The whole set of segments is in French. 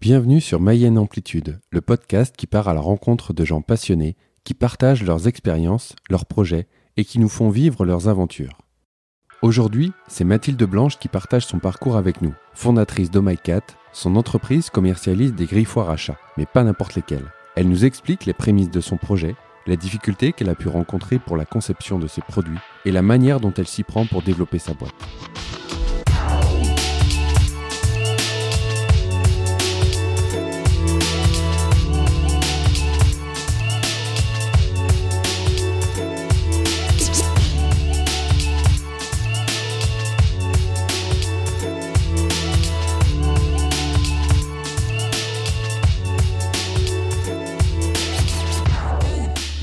Bienvenue sur Mayenne Amplitude, le podcast qui part à la rencontre de gens passionnés, qui partagent leurs expériences, leurs projets et qui nous font vivre leurs aventures. Aujourd'hui, c'est Mathilde Blanche qui partage son parcours avec nous. Fondatrice d'OhMyCat, son entreprise commercialise des griffoirs à chat, mais pas n'importe lesquels. Elle nous explique les prémices de son projet, la difficulté qu'elle a pu rencontrer pour la conception de ses produits et la manière dont elle s'y prend pour développer sa boîte.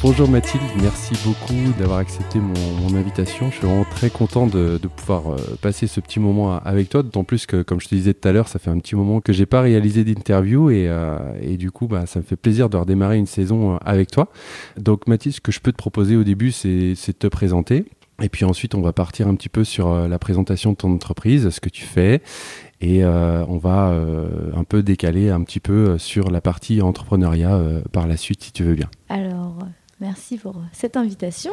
Bonjour Mathilde, merci beaucoup d'avoir accepté mon, invitation. Je suis vraiment très content de, pouvoir euh, passer ce petit moment avec toi, d'autant plus que, comme je te disais tout à l'heure, ça fait un petit moment que j'ai pas réalisé d'interview et, euh, du coup, bah, ça me fait plaisir de redémarrer une saison euh, avec toi. Donc Mathilde, ce que je peux te proposer au début, c'est de te présenter. Et puis ensuite, on va partir un petit peu sur la présentation de ton entreprise, ce que tu fais, et on va un peu décaler un petit peu sur la partie entrepreneuriat par la suite, si tu veux bien. Alors, Merci pour cette invitation.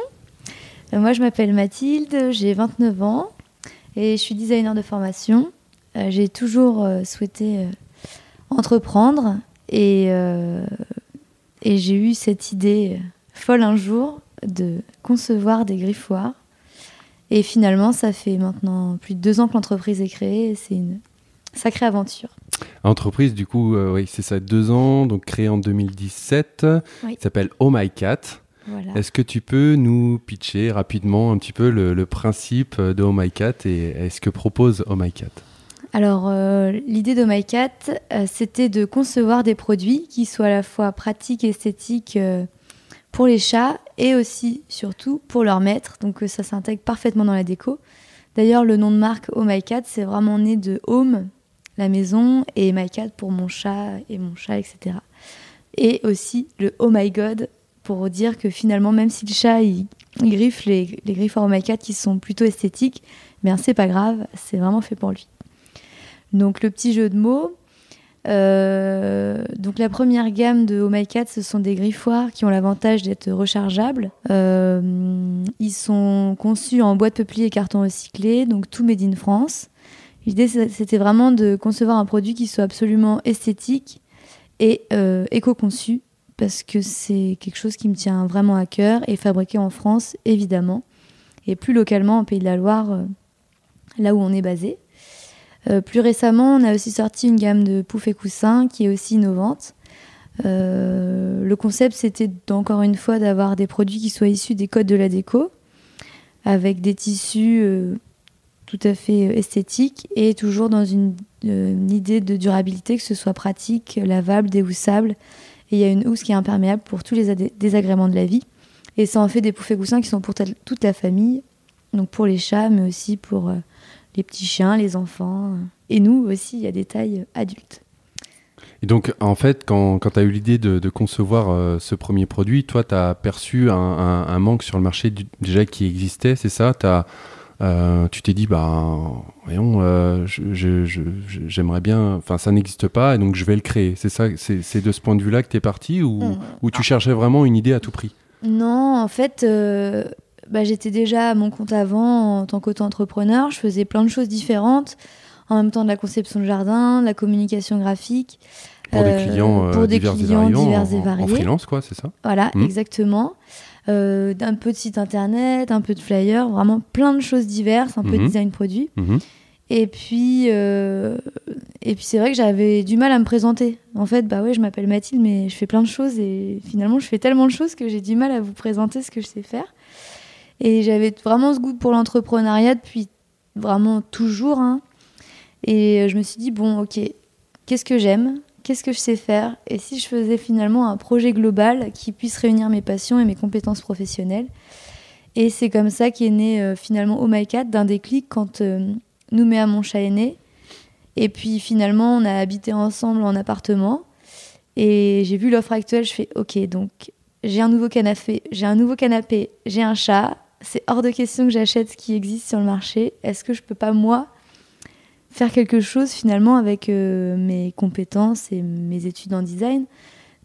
Euh, moi, je m'appelle Mathilde, j'ai 29 ans et je suis designer de formation. Euh, j'ai toujours euh, souhaité entreprendre et, j'ai eu cette idée folle un jour de concevoir des griffoirs. Et finalement, ça fait maintenant plus de deux ans que l'entreprise est créée c'est une sacrée aventure. Entreprise, du coup, oui, c'est ça, deux ans, donc créée en 2017. Il s'appelle Oh My Cat. Est-ce que tu peux nous pitcher rapidement un petit peu le, principe de Oh My Cat et ce que propose Oh My Cat? Alors, euh, l'idée de My Cat, euh, c'était de concevoir des produits qui soient à la fois pratiques et esthétiques euh, pour les chats et aussi, surtout, pour leurs maîtres. Donc, ça s'intègre parfaitement dans la déco. D'ailleurs, le nom de marque Oh My Cat, c'est vraiment né de Home, la maison, et My Cat pour mon chat et mon chat, etc. Et aussi le Oh My God pour dire que finalement, même si le chat il, griffe les, les griffes aromacates qui sont plutôt esthétiques, ben c'est pas grave, c'est vraiment fait pour lui. Donc le petit jeu de mots. Euh, donc la première gamme de Oh My Cat, ce sont des griffoirs qui ont l'avantage d'être rechargeables. Euh, ils sont conçus en bois de peuplier et carton recyclé, donc tout made in France. L'idée c'était vraiment de concevoir un produit qui soit absolument esthétique et euh, éco-conçu parce que c'est quelque chose qui me tient vraiment à cœur et fabriqué en France, évidemment, et plus localement en Pays de la Loire, euh, là où on est basé. Euh, plus récemment, on a aussi sorti une gamme de poufs et coussins qui est aussi innovante. Le concept, c'était encore une fois d'avoir des produits qui soient issus des codes de la déco, avec des tissus tout à fait esthétiques et toujours dans une, une, idée de durabilité, que ce soit pratique, lavable, déhoussable et il y a une housse qui est imperméable pour tous les désagréments de la vie. Et ça en fait des poufs coussins qui sont pour toute la famille, donc pour les chats, mais aussi pour euh, les petits chiens, les enfants. Euh. Et nous aussi, il y a des tailles adultes. Et donc, en fait, quand, tu as eu l'idée de, concevoir euh, ce premier produit, toi, tu as perçu un, manque sur le marché déjà qui existait, c'est ça? Euh, tu t'es dit, bah, voyons, euh, j'aimerais bien, enfin, ça n'existe pas, et donc je vais le créer. C'est ça, c'est de ce point de vue-là que tu es parti, ou, mm. ou, tu cherchais vraiment une idée à tout prix? Non, en fait, euh, bah, j'étais déjà à mon compte avant en tant qu'auto-entrepreneur. Je faisais plein de choses différentes, en même temps de la conception de jardin, de la communication graphique. Pour des clients, pour des divers, clients divers et variés. En, freelance, quoi, c'est ça? Voilà, mm. exactement euh, d'un peu de site internet, un peu de flyer, vraiment plein de choses diverses, un peu de mhm. design produit. Mhm. Et puis, euh, et puis c'est vrai que j'avais du mal à me présenter. En fait, bah ouais, je m'appelle Mathilde, mais je fais plein de choses et finalement, je fais tellement de choses que j'ai du mal à vous présenter ce que je sais faire. Et j'avais vraiment ce goût pour l'entrepreneuriat depuis vraiment toujours. Hein. Et je me suis dit, bon, ok, qu'est-ce que j'aime? Qu'est-ce que je sais faire et si je faisais finalement un projet global qui puisse réunir mes passions et mes compétences professionnelles. Et c'est comme ça qu'est né euh, finalement Oh My Cat d'un déclic quand euh, à mon chat aîné. Et puis finalement, on a habité ensemble en appartement. Et j'ai vu l'offre actuelle, je fais OK, donc j'ai un nouveau canapé, j'ai un nouveau canapé, j'ai un chat. C'est hors de question que j'achète ce qui existe sur le marché. Est-ce que je peux pas moi faire quelque chose finalement avec mes compétences et mes études en design,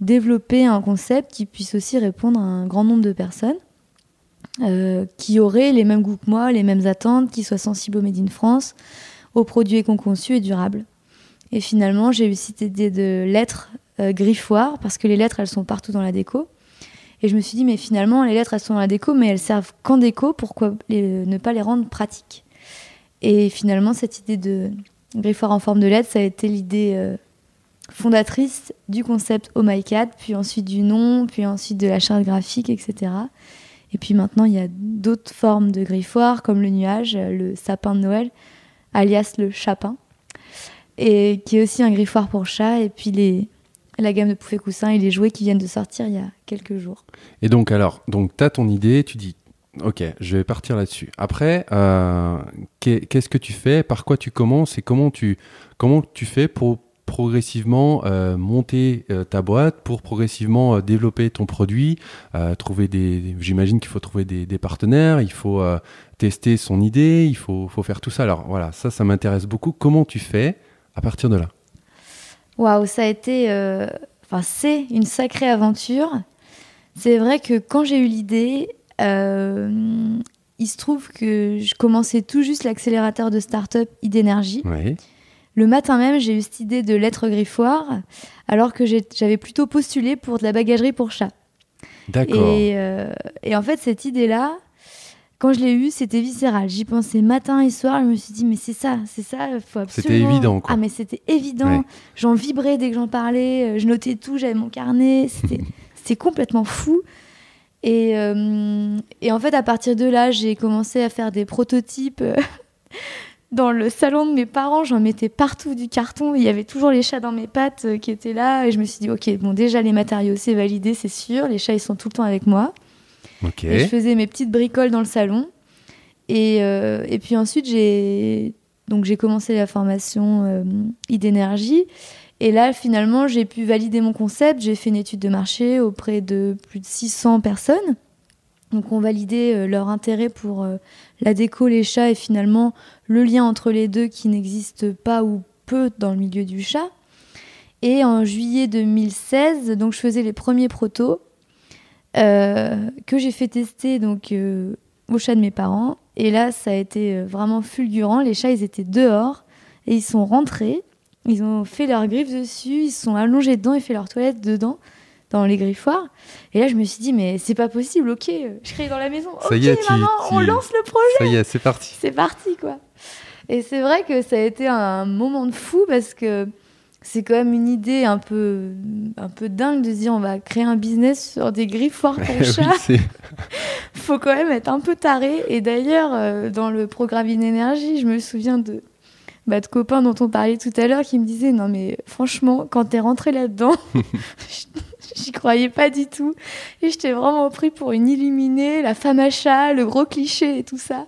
développer un concept qui puisse aussi répondre à un grand nombre de personnes. qui auraient les mêmes goûts que moi, les mêmes attentes, qui soient sensibles au Made in France, aux produits éco-conçus et durables. Et finalement, j'ai eu cette idée de lettres euh, griffoirs, parce que les lettres, elles sont partout dans la déco. Et je me suis dit, mais finalement, les lettres, elles sont dans la déco, mais elles servent qu'en déco, pourquoi ne pas les rendre pratiques? Et finalement, cette idée de griffoir en forme de lettre, ça a été l'idée euh, fondatrice du concept Oh My Cat, puis ensuite du nom, puis ensuite de la charte graphique, etc. Et puis maintenant, il y a d'autres formes de griffoirs, comme le nuage, le sapin de Noël, alias le chapin et qui est aussi un griffoir pour chat, et puis les, la gamme de poufées coussins et les jouets qui viennent de sortir il y a quelques jours. Et donc, alors, donc, tu as ton idée, tu dis, ok, je vais partir là-dessus. Après, euh, qu'est-ce que tu fais? Par quoi tu commences? Et comment tu, comment tu fais pour progressivement euh, monter euh, ta boîte, pour progressivement développer ton produit, trouver des, j'imagine qu'il faut trouver des, partenaires, il faut tester son idée, il faut, faut, faire tout ça. Alors voilà, ça, ça m'intéresse beaucoup. Comment tu fais à partir de là? Waouh, ça a été. Enfin, c'est une sacrée aventure. C'est vrai que quand j'ai eu l'idée, euh, il se trouve que je commençais tout juste l'accélérateur de start-up Idénergie. Le matin même, j'ai eu cette idée de lettre griffoir, alors que j'avais plutôt postulé pour de la bagagerie pour chat. D'accord. Et, euh, et, en fait, cette idée-là, quand je l'ai eu, c'était viscéral. J'y pensais matin et soir. Je me suis dit, mais c'est ça, c'est ça, faut absolument. C'était évident, quoi. Ah, mais c'était évident. J'en vibrais dès que j'en parlais. Euh, je notais tout, j'avais mon carnet. C'était complètement fou. Et, euh, et, en fait, à partir de là, j'ai commencé à faire des prototypes. Euh, dans le salon de mes parents, j'en mettais partout du carton. Il y avait toujours les chats dans mes pattes qui étaient là. Et je me suis dit, OK, bon, déjà, les matériaux, c'est validé, c'est sûr. Les chats, ils sont tout le temps avec moi. Et je faisais mes petites bricoles dans le salon. Et, euh, et puis ensuite, j'ai donc j'ai commencé la formation euh, idénergie. Et là, finalement, j'ai pu valider mon concept. J'ai fait une étude de marché auprès de plus de 600 personnes. Donc, on validait euh, leur intérêt pour euh, la déco, les chats et finalement le lien entre les deux qui n'existe pas ou peu dans le milieu du chat. Et en juillet 2016, donc je faisais les premiers protos. Euh, que j'ai fait tester donc euh, au chat de mes parents. Et là, ça a été vraiment fulgurant. Les chats, ils étaient dehors et ils sont rentrés. Ils ont fait leurs griffes dessus, ils sont allongés dedans et fait leur toilette dedans, dans les griffoirs. Et là, je me suis dit, mais c'est pas possible, ok, je crée dans la maison. Ça ok, y est, maman, on lance le projet. Ça y est, c'est parti. C'est parti, quoi. Et c'est vrai que ça a été un moment de fou parce que c'est quand même une idée un peu, un peu dingue de se dire on va créer un business sur des griffoirs pour chat. Faut quand même être un peu taré. Et d'ailleurs, euh, dans le programme Inénergie, je me souviens de, bah, de copains dont on parlait tout à l'heure qui me disaient non mais franchement, quand t'es rentré là-dedans, j'y croyais pas du tout. Et j'étais vraiment pris pour une illuminée, la femme à chat, le gros cliché et tout ça.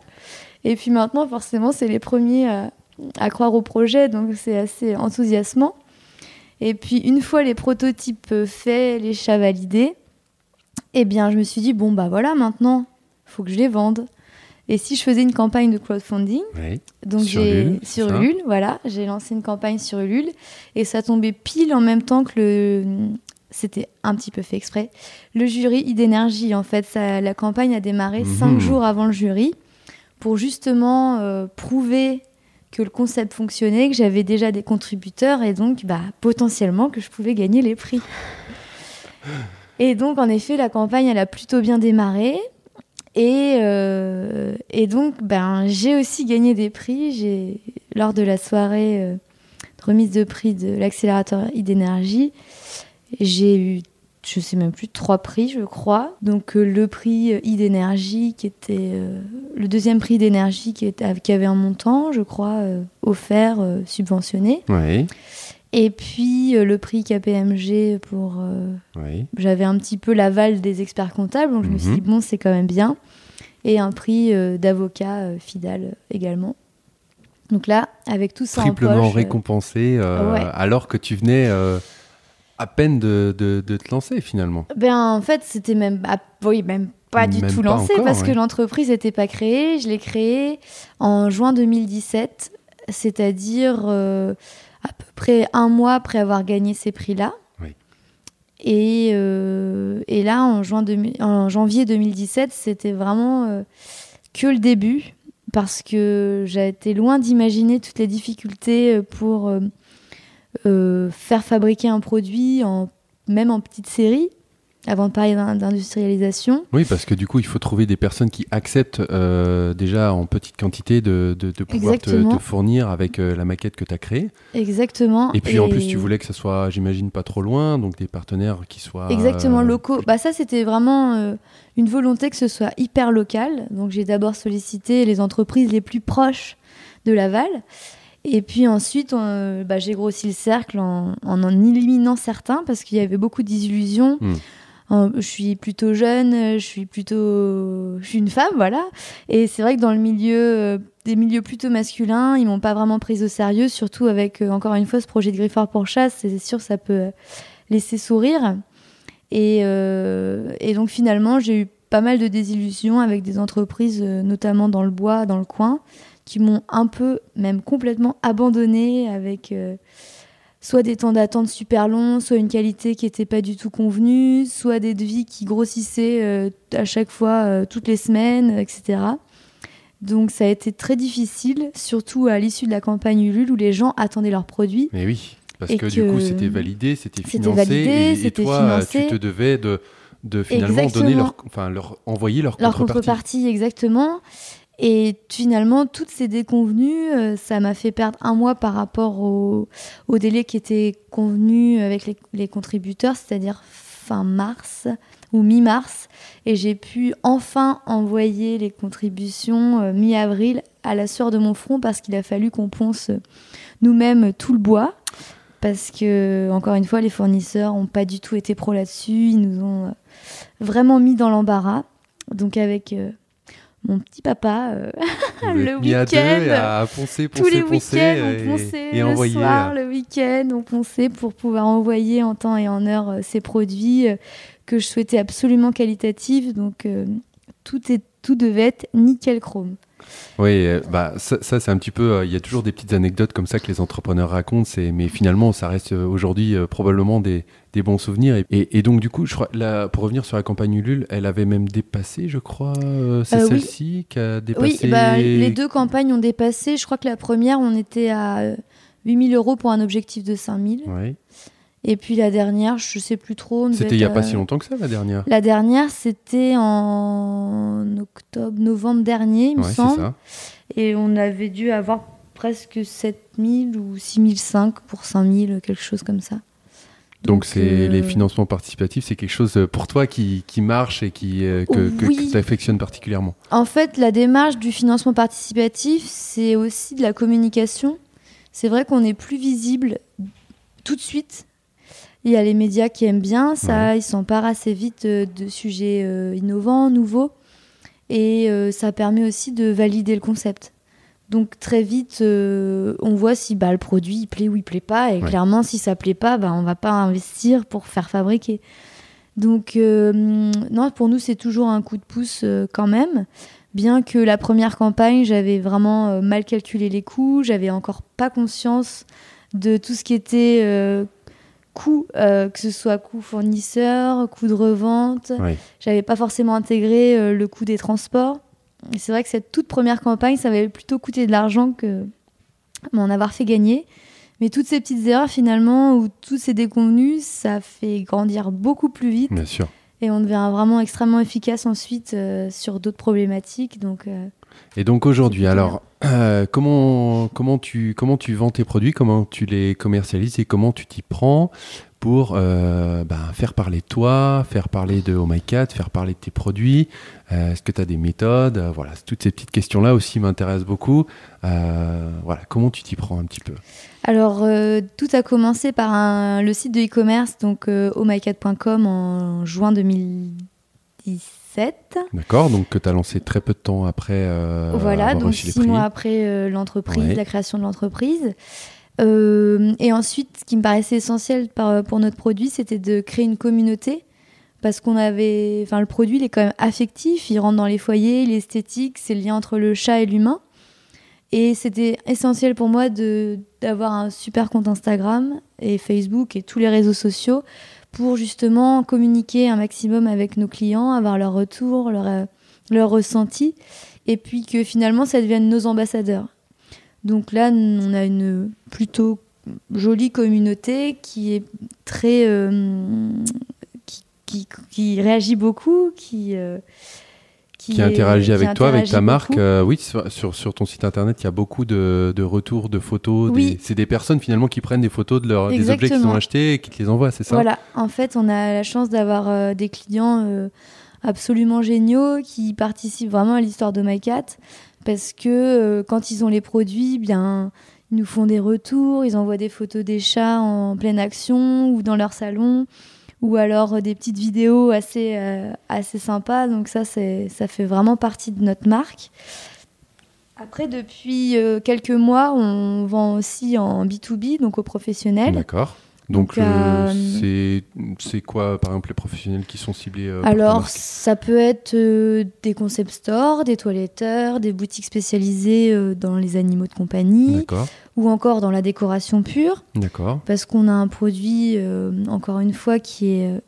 Et puis maintenant, forcément, c'est les premiers à, à croire au projet, donc c'est assez enthousiasmant. Et puis une fois les prototypes faits, les chats validés, eh bien je me suis dit bon bah voilà maintenant, faut que je les vende. Et si je faisais une campagne de crowdfunding, donc sur Ulule, voilà, j'ai lancé une campagne sur Ulule et ça tombait pile en même temps que le c'était un petit peu fait exprès. Le jury d'énergie, en fait, ça, la campagne a démarré cinq mhm. jours avant le jury pour justement euh, prouver que le concept fonctionnait, que j'avais déjà des contributeurs et donc bah, potentiellement que je pouvais gagner les prix. Et donc en effet, la campagne, elle a plutôt bien démarré. Et, euh, et donc ben, j'ai aussi gagné des prix. J'ai, lors de la soirée euh, de remise de prix de l'accélérateur idénergie, j'ai eu je sais même plus, trois prix, je crois. Donc euh, le prix e-d'énergie, qui était le deuxième prix d'énergie, qui, qui avait un montant, je crois, offert, subventionné. Oui. Et puis le prix KPMG pour. Oui. J'avais un petit peu l'aval des experts comptables, donc je me suis Mhm. dit, bon, c'est quand même bien. Et un prix d'avocat Fidal également. Donc là, avec tout ça en Triplement poche, euh, récompensé, euh, ouais. alors que tu venais euh, à peine de, de- de te lancer finalement. Ben en fait, c'était même ah, oui, même pas du Même tout pas lancé encore, parce que ouais. l'entreprise n'était pas créée. Je l'ai créée en juin 2017. c'est-à-dire à peu près un mois après avoir gagné ces prix-là. Et, et, là, en, juin en janvier 2017, c'était vraiment que le début, parce que j'ai été loin d'imaginer toutes les difficultés pour faire fabriquer un produit, en, même en petite série avant de parler d'industrialisation. Oui, parce que du coup, il faut trouver des personnes qui acceptent euh, déjà en petite quantité de, de, pouvoir te, fournir avec euh, la maquette que tu as créée. Exactement. Et puis en plus, tu voulais que ça soit, j'imagine, pas trop loin, donc des partenaires qui soient... Exactement, euh, locaux. Bah, ça, c'était vraiment une volonté que ce soit hyper local. Donc j'ai d'abord sollicité les entreprises les plus proches de Laval. Et puis ensuite, bah, j'ai grossi le cercle en, en, éliminant certains parce qu'il y avait beaucoup d'illusions. Hmm je suis plutôt jeune, je suis plutôt, je suis une femme, voilà. Et c'est vrai que dans le milieu, euh, des milieux plutôt masculins, ils m'ont pas vraiment prise au sérieux, surtout avec euh, encore une fois ce projet de Griffard pour chasse. C'est sûr, ça peut euh, laisser sourire. Et, et donc finalement, j'ai eu pas mal de désillusions avec des entreprises, notamment dans le bois, dans le coin, qui m'ont un peu, même complètement abandonnée avec soit des temps d'attente super longs, soit une qualité qui n'était pas du tout convenue, soit des devis qui grossissaient euh, à chaque fois, euh, toutes les semaines, etc. Donc ça a été très difficile, surtout à l'issue de la campagne Ulule où les gens attendaient leurs produits. Mais oui, parce que, du coup c'était validé, c'était financé, validé, et, toi tu te devais de, de finalement donner leur, enfin leur envoyer leur, leur contrepartie. contrepartie. Exactement. Et finalement, toutes ces déconvenues, euh, ça m'a fait perdre un mois par rapport au, délai qui était convenu avec les, contributeurs, c'est-à-dire fin mars ou mi-mars. Et j'ai pu enfin envoyer les contributions euh, mi-avril à la sueur de mon front parce qu'il a fallu qu'on ponce nous-mêmes tout le bois. Parce que, encore une fois, les fournisseurs n'ont pas du tout été pro là-dessus. Ils nous ont euh, vraiment mis dans l'embarras. Donc, avec mon petit papa euh, le week-end. tous les week-ends, on ponçait et, le soir, euh. le week-end, on ponçait pour pouvoir envoyer en temps et en heure euh, ces produits que je souhaitais absolument qualitatifs. Donc tout, est, tout devait être nickel chrome. Oui, bah ça, c'est un petit peu. Il y a toujours des petites anecdotes comme ça que les entrepreneurs racontent. Mais finalement, ça reste aujourd'hui probablement des, des bons souvenirs. Et, donc, du coup, je crois, là, pour revenir sur la campagne Ulule, elle avait même dépassé, je crois, euh, c'est euh, celle-ci qui a dépassé. Oui, bah, les deux campagnes ont dépassé. Je crois que la première, on était à 8000 euros pour un objectif de 5000. Oui. Et puis la dernière, je sais plus trop. C'était il n'y a pas si longtemps que ça, la dernière La dernière, c'était en octobre, novembre dernier, il me semble. Ça. Et on avait dû avoir presque 7000 ou 6005 pour 5000, quelque chose comme ça. Donc, c'est les euh, financements participatifs, c'est quelque chose euh, pour toi qui, qui marche et qui, euh, que, tu affectionnes particulièrement En fait, la démarche du financement participatif, c'est aussi de la communication. C'est vrai qu'on est plus visible tout de suite. Il y a les médias qui aiment bien ça, ils s'emparent assez vite de sujets innovants, nouveaux. Et ça permet aussi de valider le concept. Donc très vite, euh, on voit si bah, le produit il plaît ou il plaît pas. Et clairement, si ça plaît pas, bah, on va pas investir pour faire fabriquer. Donc euh, non, pour nous, c'est toujours un coup de pouce euh, quand même. Bien que la première campagne, j'avais vraiment mal calculé les coûts, j'avais encore pas conscience de tout ce qui était coût, que ce soit coût fournisseur, coût de revente. J'avais pas forcément intégré le coût des transports c'est vrai que cette toute première campagne, ça m'avait plutôt coûté de l'argent que m'en avoir fait gagner. Mais toutes ces petites erreurs, finalement, ou tous ces déconvenus, ça fait grandir beaucoup plus vite. Bien sûr. Et on devient vraiment extrêmement efficace ensuite euh, sur d'autres problématiques. Donc, euh, et donc aujourd'hui, alors, euh, comment, comment, tu, comment tu vends tes produits, comment tu les commercialises et comment tu t'y prends pour euh, ben, faire parler de toi, faire parler de Oh faire parler de tes produits? Euh, Est-ce que tu as des méthodes? Voilà, toutes ces petites questions-là aussi m'intéressent beaucoup. voilà, comment tu t'y prends un petit peu? Alors, tout a commencé par le site de e-commerce, donc ohmycat.com en juin 2017. D'accord, donc que tu as lancé très peu de temps après. voilà, donc six mois après l'entreprise, la création de l'entreprise. Euh, et ensuite, ce qui me paraissait essentiel pour notre produit, c'était de créer une communauté. Parce qu'on avait. Enfin, le produit, il est quand même affectif, il rentre dans les foyers, l'esthétique, c'est le lien entre le chat et l'humain. Et c'était essentiel pour moi d'avoir un super compte Instagram et Facebook et tous les réseaux sociaux pour justement communiquer un maximum avec nos clients, avoir leur retour, leur, euh, leur ressenti, et puis que finalement ça devienne nos ambassadeurs. Donc là, on a une plutôt jolie communauté qui est très. Euh, qui, qui, réagit beaucoup, qui. Euh, qui, interagit avec toi, avec ta marque. Euh, oui, sur, sur, ton site internet, il y a beaucoup de, de retours, de photos. Oui. C'est des personnes finalement qui prennent des photos de leur, des objets qu'ils ont achetés et qui te les envoient, c'est ça? Voilà, en fait, on a la chance d'avoir des clients absolument géniaux qui participent vraiment à l'histoire de MyCat parce que quand ils ont les produits, bien ils nous font des retours, ils envoient des photos des chats en pleine action ou dans leur salon, ou alors euh, des petites vidéos assez, euh, assez sympas. Donc ça, ça fait vraiment partie de notre marque. Après, depuis euh, quelques mois, on vend aussi en B2B, donc aux professionnels. D'accord. Donc, euh, c'est quoi, par exemple, les professionnels qui sont ciblés euh, Alors, ça peut être euh, des concept stores, des toiletteurs, des boutiques spécialisées dans les animaux de compagnie, ou encore dans la décoration pure. D'accord. Parce qu'on a un produit, encore une fois, qui est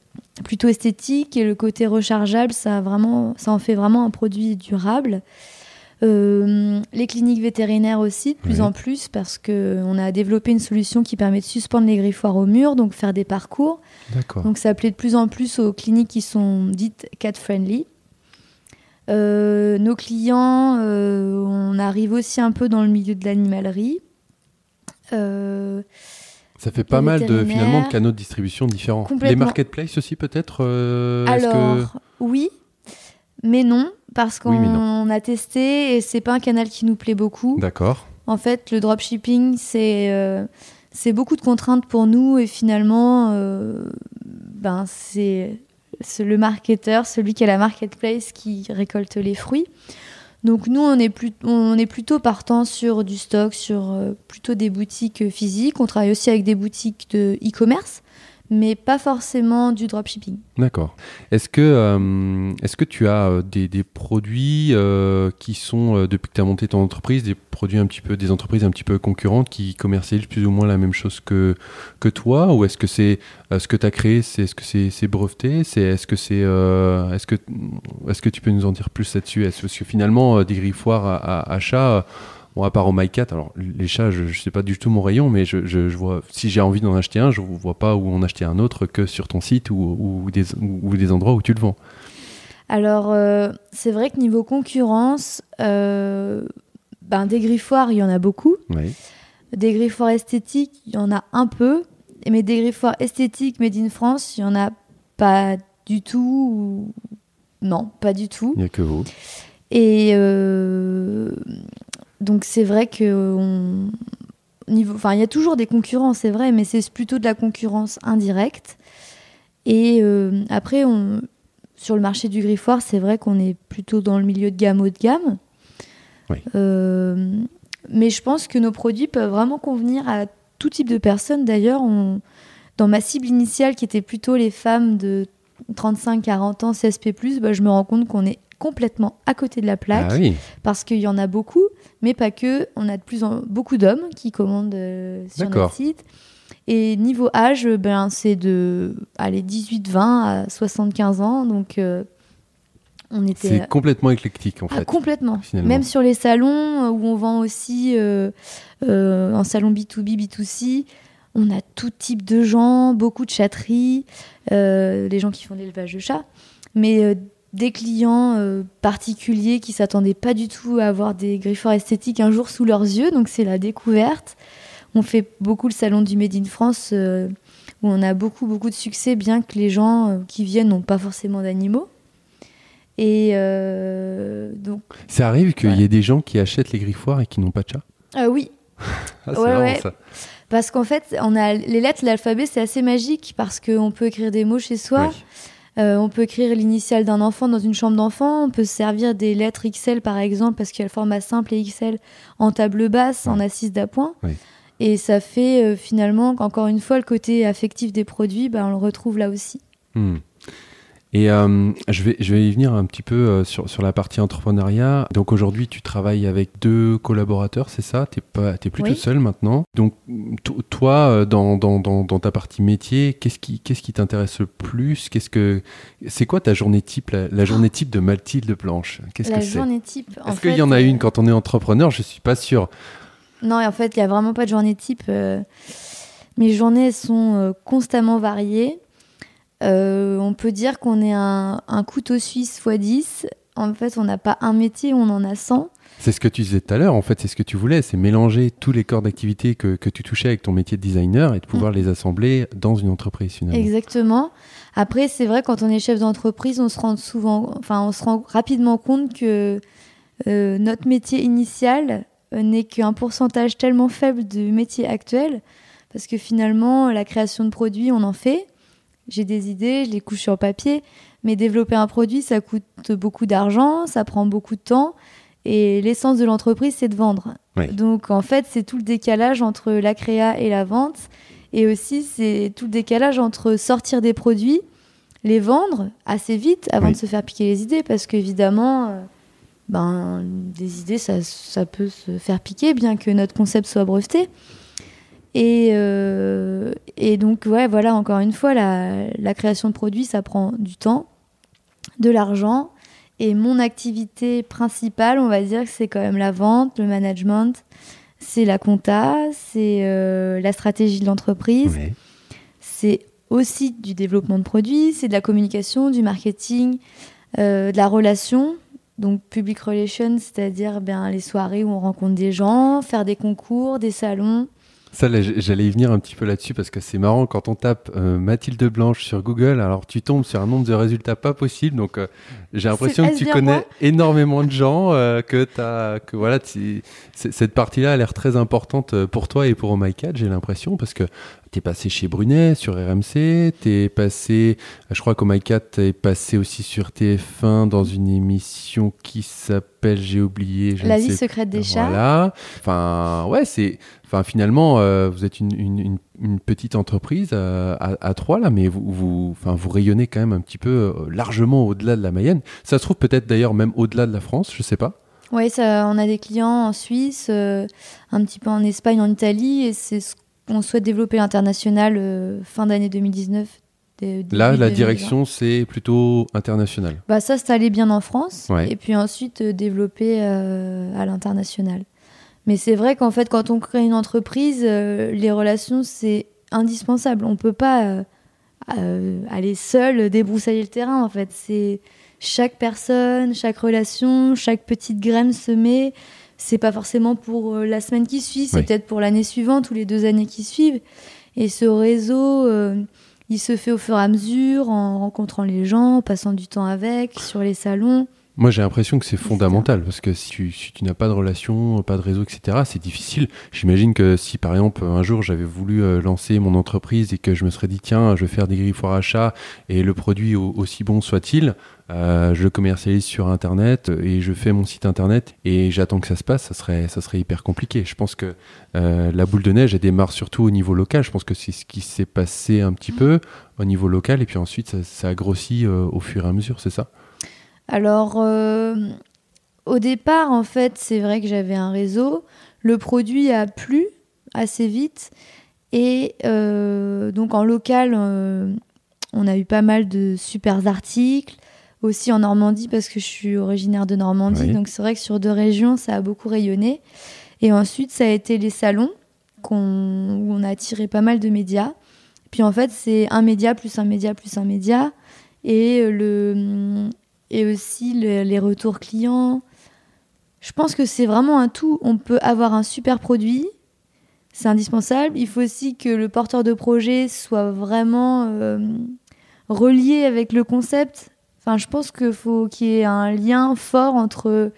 plutôt esthétique et le côté rechargeable, ça, vraiment, ça en fait vraiment un produit durable. Euh, les cliniques vétérinaires aussi, de plus en plus, parce qu'on a développé une solution qui permet de suspendre les griffoirs au mur, donc faire des parcours. Donc ça plaît de plus en plus aux cliniques qui sont dites cat-friendly. Euh, nos clients, euh, on arrive aussi un peu dans le milieu de l'animalerie. ça fait pas mal de finalement de canaux de distribution différents. Les marketplaces aussi peut-être. Alors oui, mais non parce qu'on a testé et c'est pas un canal qui nous plaît beaucoup. D'accord. En fait, le dropshipping, c'est euh, c'est beaucoup de contraintes pour nous et finalement, euh, ben c'est le marketeur, celui qui a la marketplace qui récolte les fruits. Donc nous, on est, plus, on est plutôt partant sur du stock, sur euh, plutôt des boutiques physiques. On travaille aussi avec des boutiques de e-commerce mais pas forcément du dropshipping. D'accord. Est-ce que, euh, est-ce que tu as euh, des, des produits euh, qui sont, depuis que tu as monté ton entreprise, des produits un petit peu, des entreprises un petit peu concurrentes qui commercialisent plus ou moins la même chose que, que toi? Ou est-ce que c'est ce que tu as créé, c'est, est-ce que c'est, breveté? Est-ce que c'est, est-ce, que, est-ce que tu peux nous en dire plus là-dessus? Est-ce que finalement, des griffoirs à, à, à chat Bon, à part au MyCat, alors les chats, je, ne sais pas du tout mon rayon, mais je, je, vois, si j'ai envie d'en acheter un, je vois pas où en acheter un autre que sur ton site ou, ou, des, ou des, endroits où tu le vends. Alors, euh, c'est vrai que niveau concurrence, euh, ben, des griffoirs, il y en a beaucoup. Des griffoirs esthétiques, il y en a un peu. Mais des griffoirs esthétiques made in France, il y en a pas du tout. Non, pas du tout. Il n'y a que vous. Et euh, donc c'est vrai que niveau, enfin il y a toujours des concurrents, c'est vrai, mais c'est plutôt de la concurrence indirecte. Et euh, après, on, sur le marché du griffoir, c'est vrai qu'on est plutôt dans le milieu de gamme haut de gamme. Euh, mais je pense que nos produits peuvent vraiment convenir à tout type de personnes. D'ailleurs, dans ma cible initiale, qui était plutôt les femmes de 35-40 ans, CSP+, bah, je me rends compte qu'on est complètement à côté de la plaque ah parce qu'il y en a beaucoup, mais pas que. On a de plus en beaucoup d'hommes qui commandent euh, sur notre site. Et niveau âge, ben, c'est de 18-20 à 75 ans. Donc, euh, on était. C'est complètement éclectique en ah, fait. complètement. Même sur les salons euh, où on vend aussi en salon B2B, B2C, on a tout type de gens, beaucoup de chatteries, les gens qui font l'élevage de chats. Mais des clients euh, particuliers qui s'attendaient pas du tout à avoir des griffoirs esthétiques un jour sous leurs yeux, donc c'est la découverte. On fait beaucoup le salon du Made in France euh, où on a beaucoup beaucoup de succès, bien que les gens euh, qui viennent n'ont pas forcément d'animaux. Et donc. Ça arrive qu'il y ait des gens qui achètent les griffoirs et qui n'ont pas de chat. oui. ah, c'est ça. Parce qu'en fait, on a les lettres, l'alphabet, c'est assez magique parce qu'on peut écrire des mots chez soi. Euh, on peut écrire l'initiale d'un enfant dans une chambre d'enfant. On peut se servir des lettres XL, par exemple, parce qu'il y a le format simple et XL en table basse, en assise d'appoint. Et ça fait euh, finalement qu'encore une fois, le côté affectif des produits, bah, on le retrouve là aussi. Hmm. Et euh, je, vais, je vais y venir un petit peu euh, sur, sur la partie entrepreneuriat. Donc aujourd'hui, tu travailles avec deux collaborateurs, c'est ça? Tu n'es plus toute seule maintenant. Donc toi, euh, dans, dans, dans, dans, ta partie métier, qu'est-ce qui qu'est-ce qui t'intéresse le plus? Qu'est-ce que c'est quoi ta journée type, la, journée type de Mathilde Planche? Qu'est-ce que c'est? journée type. Est-ce qu'il y en a une quand on est entrepreneur? Je suis pas sûr. Non, en fait, il y a vraiment pas de journée type. Mes journées sont constamment variées. Euh, on peut dire qu'on est un, couteau suisse x 10. En fait, on n'a pas un métier, on en a 100. C'est ce que tu disais tout à l'heure, en fait, c'est ce que tu voulais, c'est mélanger tous les corps d'activité que, tu touchais avec ton métier de designer et de pouvoir mm. les assembler dans une entreprise finalement. Exactement. Après, c'est vrai, quand on est chef d'entreprise, on se rend souvent, enfin, on se rend rapidement compte que euh, notre métier initial euh, n'est qu'un pourcentage tellement faible du métier actuel, parce que finalement, la création de produits, on en fait, j'ai des idées, je les couche sur papier, mais développer un produit, ça coûte beaucoup d'argent, ça prend beaucoup de temps, et l'essence de l'entreprise, c'est de vendre. Donc en fait, c'est tout le décalage entre la créa et la vente, et aussi c'est tout le décalage entre sortir des produits, les vendre assez vite avant de se faire piquer les idées, parce qu'évidemment, euh, ben, des idées, ça, ça peut se faire piquer, bien que notre concept soit breveté. Et, euh, et donc, ouais, voilà, encore une fois, la, la, création de produits, ça prend du temps, de l'argent. Et mon activité principale, on va dire que c'est quand même la vente, le management, c'est la compta, c'est euh, la stratégie de l'entreprise, c'est aussi du développement de produits, c'est de la communication, du marketing, euh, de la relation, donc public relations, c'est-à-dire bien les soirées où on rencontre des gens, faire des concours, des salons, ça, j'allais y venir un petit peu là-dessus parce que c'est marrant quand on tape euh, Mathilde Blanche sur Google, alors tu tombes sur un nombre de résultats pas possible. Donc euh, j'ai l'impression que tu connais énormément de gens, euh, que as, que voilà, cette partie-là a l'air très importante pour toi et pour Oh My J'ai l'impression parce que t'es passé chez Brunet sur RMC, t'es passé, je crois qu'au My t'es passé aussi sur TF1 dans une émission qui s'appelle, j'ai oublié. La vie secrète des chats. Voilà. Enfin, ouais, c'est finalement, euh, vous êtes une, petite entreprise euh, à, trois là, mais vous, vous, enfin, vous rayonnez quand même un petit peu euh, largement au-delà de la Mayenne. Ça se trouve peut-être d'ailleurs même au-delà de la France, je sais pas. Oui, on a des clients en Suisse, un petit peu en Espagne, en Italie, et c'est ce qu'on souhaite développer l'international fin d'année 2019. Là, la direction, c'est plutôt international. Bah, ça, c'est bien en France, et puis ensuite développer à l'international. Mais c'est vrai qu'en fait, quand on crée une entreprise, euh, les relations, c'est indispensable. On ne peut pas euh, euh, aller seul débroussailler le terrain, en fait. C'est chaque personne, chaque relation, chaque petite graine semée. C'est pas forcément pour la semaine qui suit, c'est peut-être pour l'année suivante ou les deux années qui suivent. Et ce réseau, il se fait au fur et à mesure, en rencontrant les gens, en passant du temps avec, sur les salons. Moi, j'ai l'impression que c'est fondamental parce que si tu, n'as pas de relation, pas de réseau, etc., c'est difficile. J'imagine que si, par exemple, un jour j'avais voulu euh, lancer mon entreprise et que je me serais dit, tiens, je vais faire des griffoirs achats et le produit aussi bon soit-il, euh, je le commercialise sur Internet et je fais mon site Internet et j'attends que ça se passe, ça serait, ça serait hyper compliqué. Je pense que euh, la boule de neige, elle démarre surtout au niveau local. Je pense que c'est ce qui s'est passé un petit peu au niveau local et puis ensuite, ça, ça a grossi au fur et à mesure, c'est ça? Alors, euh, au départ, en fait, c'est vrai que j'avais un réseau. Le produit a plu assez vite. Et euh, donc, en local, euh, on a eu pas mal de super articles. Aussi en Normandie, parce que je suis originaire de Normandie. Donc, c'est vrai que sur deux régions, ça a beaucoup rayonné. Et ensuite, ça a été les salons où on a attiré pas mal de médias. Puis en fait, c'est un média plus un média plus un média. Et le, et aussi les retours clients. Je pense que c'est vraiment un tout. On peut avoir un super produit, c'est indispensable. Il faut aussi que le porteur de projet soit vraiment euh, relié avec le concept. Enfin, je pense qu'il faut qu'il y ait un lien fort entre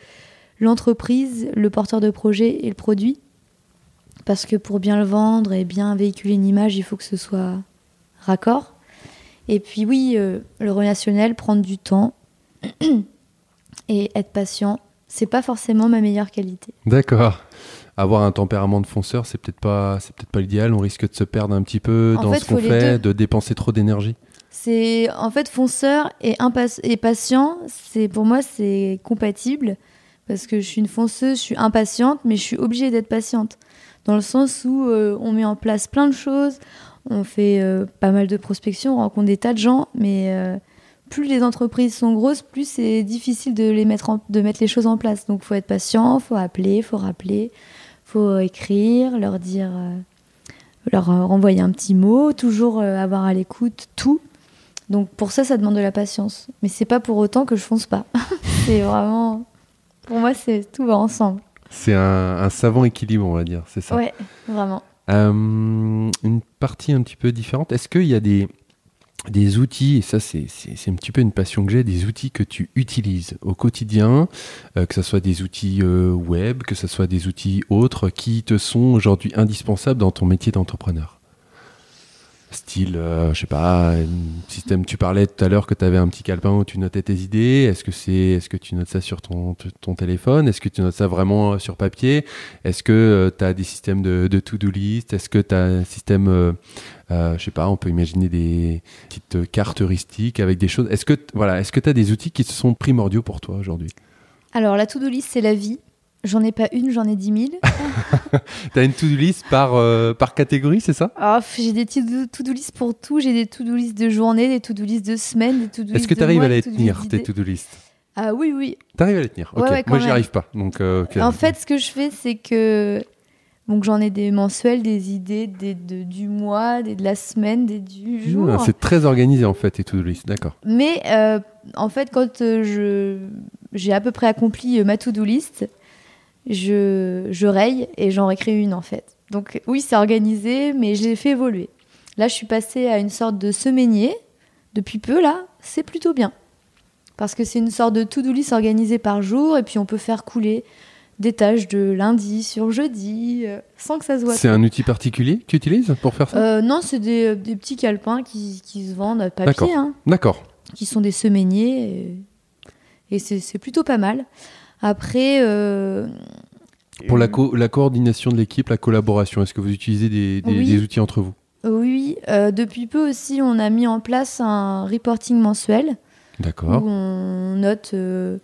l'entreprise, le porteur de projet et le produit. Parce que pour bien le vendre et bien véhiculer une image, il faut que ce soit raccord. Et puis oui, euh, le relationnel, prendre du temps, et être patient, c'est pas forcément ma meilleure qualité. D'accord. Avoir un tempérament de fonceur, c'est peut-être pas, c'est peut-être pas l'idéal. On risque de se perdre un petit peu dans ce qu'on fait, de dépenser trop d'énergie. C'est en fait fonceur et, et patient. C'est pour moi c'est compatible parce que je suis une fonceuse, je suis impatiente, mais je suis obligée d'être patiente dans le sens où euh, on met en place plein de choses, on fait euh, pas mal de prospection, on rencontre des tas de gens, mais euh, plus les entreprises sont grosses, plus c'est difficile de, les mettre de mettre les choses en place. Donc il faut être patient, faut appeler, faut rappeler, faut écrire, leur dire, leur renvoyer un petit mot, toujours avoir à l'écoute tout. Donc pour ça, ça demande de la patience. Mais c'est pas pour autant que je fonce pas. c'est vraiment, pour moi, c'est tout va ensemble. C'est un, savant équilibre, on va dire, c'est ça. Ouais, vraiment. Euh, une partie un petit peu différente. Est-ce qu'il y a des, des outils, et ça c'est un petit peu une passion que j'ai, des outils que tu utilises au quotidien, euh, que ce soit des outils euh, web, que ce soit des outils autres, qui te sont aujourd'hui indispensables dans ton métier d'entrepreneur Style, euh, je sais pas, système. Tu parlais tout à l'heure que tu avais un petit calepin où tu notais tes idées. Est-ce que c'est, est-ce que tu notes ça sur ton, téléphone? Est-ce que tu notes ça vraiment euh, sur papier? Est-ce que euh, tu as des systèmes de, to-do list? Est-ce que tu as un système, euh, je sais pas, on peut imaginer des petites cartes heuristiques avec des choses. Est-ce que, voilà, est-ce que tu as des outils qui sont primordiaux pour toi aujourd'hui? Alors la to-do list, c'est la vie. J'en ai pas une, j'en ai dix mille. T'as une to-do list par, euh, par catégorie, c'est ça? Oh, J'ai des to-do list pour tout. J'ai des to-do list de journée, des to-do list de semaine, des to-do list Est-ce que tu arrives à les tenir, tes to-do list? Ah oui, oui. T'arrives à les tenir Ok, moi j'y arrive pas. Donc, euh, En fait, ce que je fais, c'est que donc j'en ai des mensuels, des idées des, du mois, des de la semaine, des du ah, jour. c'est très organisé en fait, tes to-do list, d'accord. Mais euh, en fait, quand je j'ai à peu près accompli ma to-do list, je, je raye et j'en récrée une en fait. Donc oui, c'est organisé, mais je l'ai fait évoluer. Là, je suis passée à une sorte de semainier depuis peu, là, c'est plutôt bien. Parce que c'est une sorte de to-do list organisée par jour et puis on peut faire couler des tâches de lundi sur jeudi euh, sans que ça se voit. C'est un outil particulier que tu utilises pour faire ça? Euh, Non, c'est des, des, petits calepins qui, qui se vendent à papier. D'accord. Hein, qui sont des semainiers et, et c'est plutôt pas mal. Après. Euh, Pour la, la, coordination de l'équipe, la collaboration, est-ce que vous utilisez des, des, outils entre vous? Oui, euh, depuis peu aussi, on a mis en place un reporting mensuel. D'accord. Où on note euh,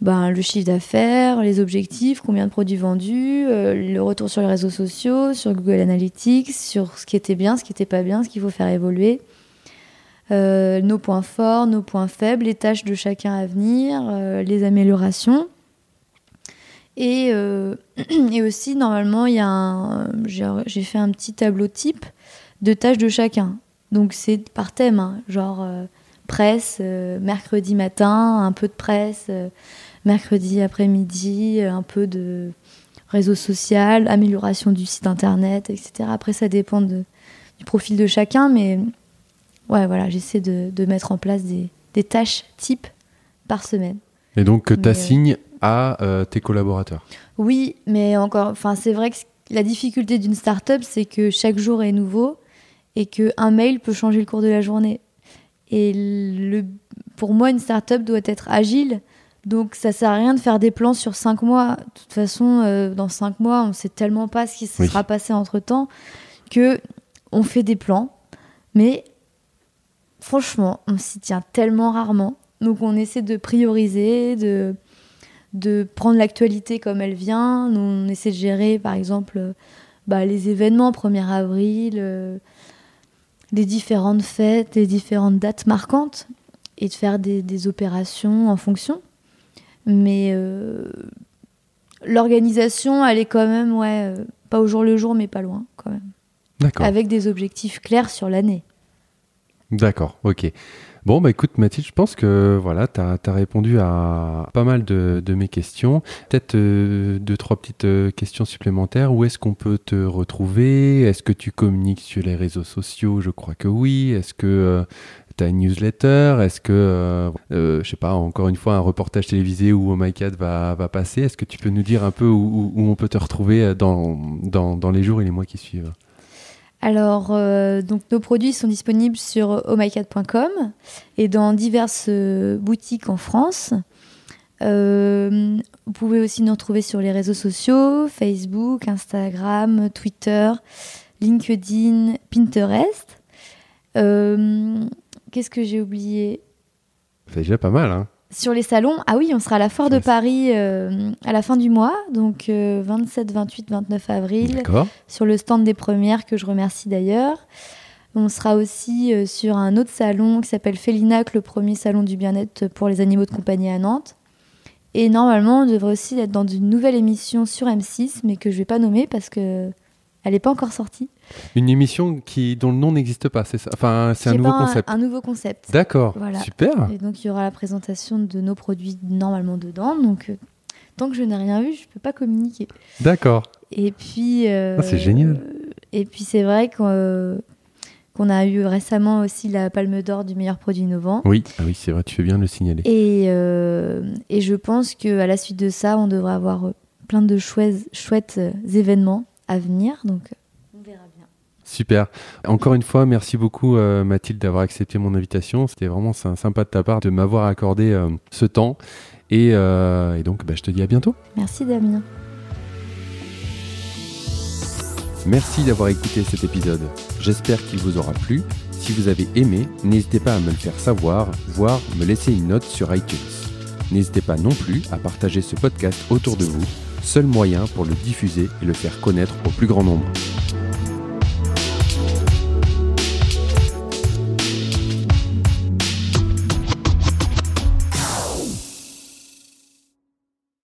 ben, le chiffre d'affaires, les objectifs, combien de produits vendus, le retour sur les réseaux sociaux, sur Google Analytics, sur ce qui était bien, ce qui n'était pas bien, ce qu'il faut faire évoluer. nos points forts, nos points faibles, les tâches de chacun à venir, les améliorations. Et, euh, et aussi, normalement, il y a j'ai fait un petit tableau type de tâches de chacun. Donc c'est par thème, hein. genre euh, presse, euh, mercredi matin, un peu de presse, mercredi après-midi, un peu de réseau social, amélioration du site internet, etc. Après, ça dépend de, du profil de chacun, mais ouais, voilà, j'essaie de, de, mettre en place des, des tâches type par semaine. Et donc que tu assignes à euh, tes collaborateurs. Oui, mais encore, enfin, c'est vrai que la difficulté d'une startup, c'est que chaque jour est nouveau et qu'un mail peut changer le cours de la journée. Et le, pour moi, une startup doit être agile. Donc ça sert à rien de faire des plans sur cinq mois. De toute façon, euh, dans cinq mois, on ne sait tellement pas ce qui se sera passé entre temps que on fait des plans. Mais franchement, on s'y tient tellement rarement. Donc on essaie de prioriser, de de prendre l'actualité comme elle vient. Nous, on essaie de gérer, par exemple, bah, les événements, 1er avril, euh, les différentes fêtes, les différentes dates marquantes, et de faire des, opérations en fonction. Mais euh, l'organisation, elle est quand même, ouais, euh, pas au jour le jour, mais pas loin, quand même. D'accord. Avec des objectifs clairs sur l'année. D'accord, ok. Bon, bah écoute Mathilde, je pense que voilà, tu as, répondu à pas mal de, mes questions. Peut-être euh, deux, trois petites euh, questions supplémentaires. Où est-ce qu'on peut te retrouver? Est-ce que tu communiques sur les réseaux sociaux? Je crois que oui. Est-ce que euh, tu as une newsletter? Est-ce que, je sais pas, encore une fois, un reportage télévisé où Oh va, va passer? Est-ce que tu peux nous dire un peu où, on peut te retrouver dans, dans, dans les jours et les mois qui suivent? Alors, euh, donc nos produits sont disponibles sur ohmycat.com et dans diverses euh, boutiques en France. Euh, vous pouvez aussi nous retrouver sur les réseaux sociaux, Facebook, Instagram, Twitter, LinkedIn, Pinterest. Qu'est-ce que j'ai oublié? C'est déjà pas mal, hein Sur les salons, ah oui, on sera à la Foire de. Paris euh, à la fin du mois, donc euh, 27, 28, 29 avril, sur le stand des premières, que je remercie d'ailleurs. On sera aussi euh, sur un autre salon qui s'appelle Félinac, le premier salon du bien-être pour les animaux de compagnie à Nantes. Et normalement, on devrait aussi être dans une nouvelle émission sur M6, mais que je vais pas nommer parce que elle n'est pas encore sortie. Une émission qui, dont le nom n'existe pas, c'est ça? Enfin, c'est un nouveau concept. Un, nouveau concept. D'accord, Voilà. super. Et donc, il y aura la présentation de nos produits normalement dedans. Donc, euh, tant que je n'ai rien vu, je peux pas communiquer. D'accord. Et puis. euh, Ah, c'est génial. Et puis, c'est vrai qu'on euh, qu'on a eu récemment aussi la Palme d'Or du meilleur produit innovant. Oui, ah oui, c'est vrai, tu fais bien de le signaler. Et, et je pense qu'à la suite de ça, on devrait avoir plein de chouettes, chouettes événements à venir. Donc, euh, on verra bien. Super. Encore une fois, merci beaucoup euh, Mathilde d'avoir accepté mon invitation. C'était vraiment sy- sympa de ta part de m'avoir accordé euh, ce temps. Et, euh, et donc, bah, je te dis à bientôt. Merci, Damien. Merci d'avoir écouté cet épisode. J'espère qu'il vous aura plu. Si vous avez aimé, n'hésitez pas à me le faire savoir, voire me laisser une note sur iTunes. N'hésitez pas non plus à partager ce podcast autour de vous, seul moyen pour le diffuser et le faire connaître au plus grand nombre.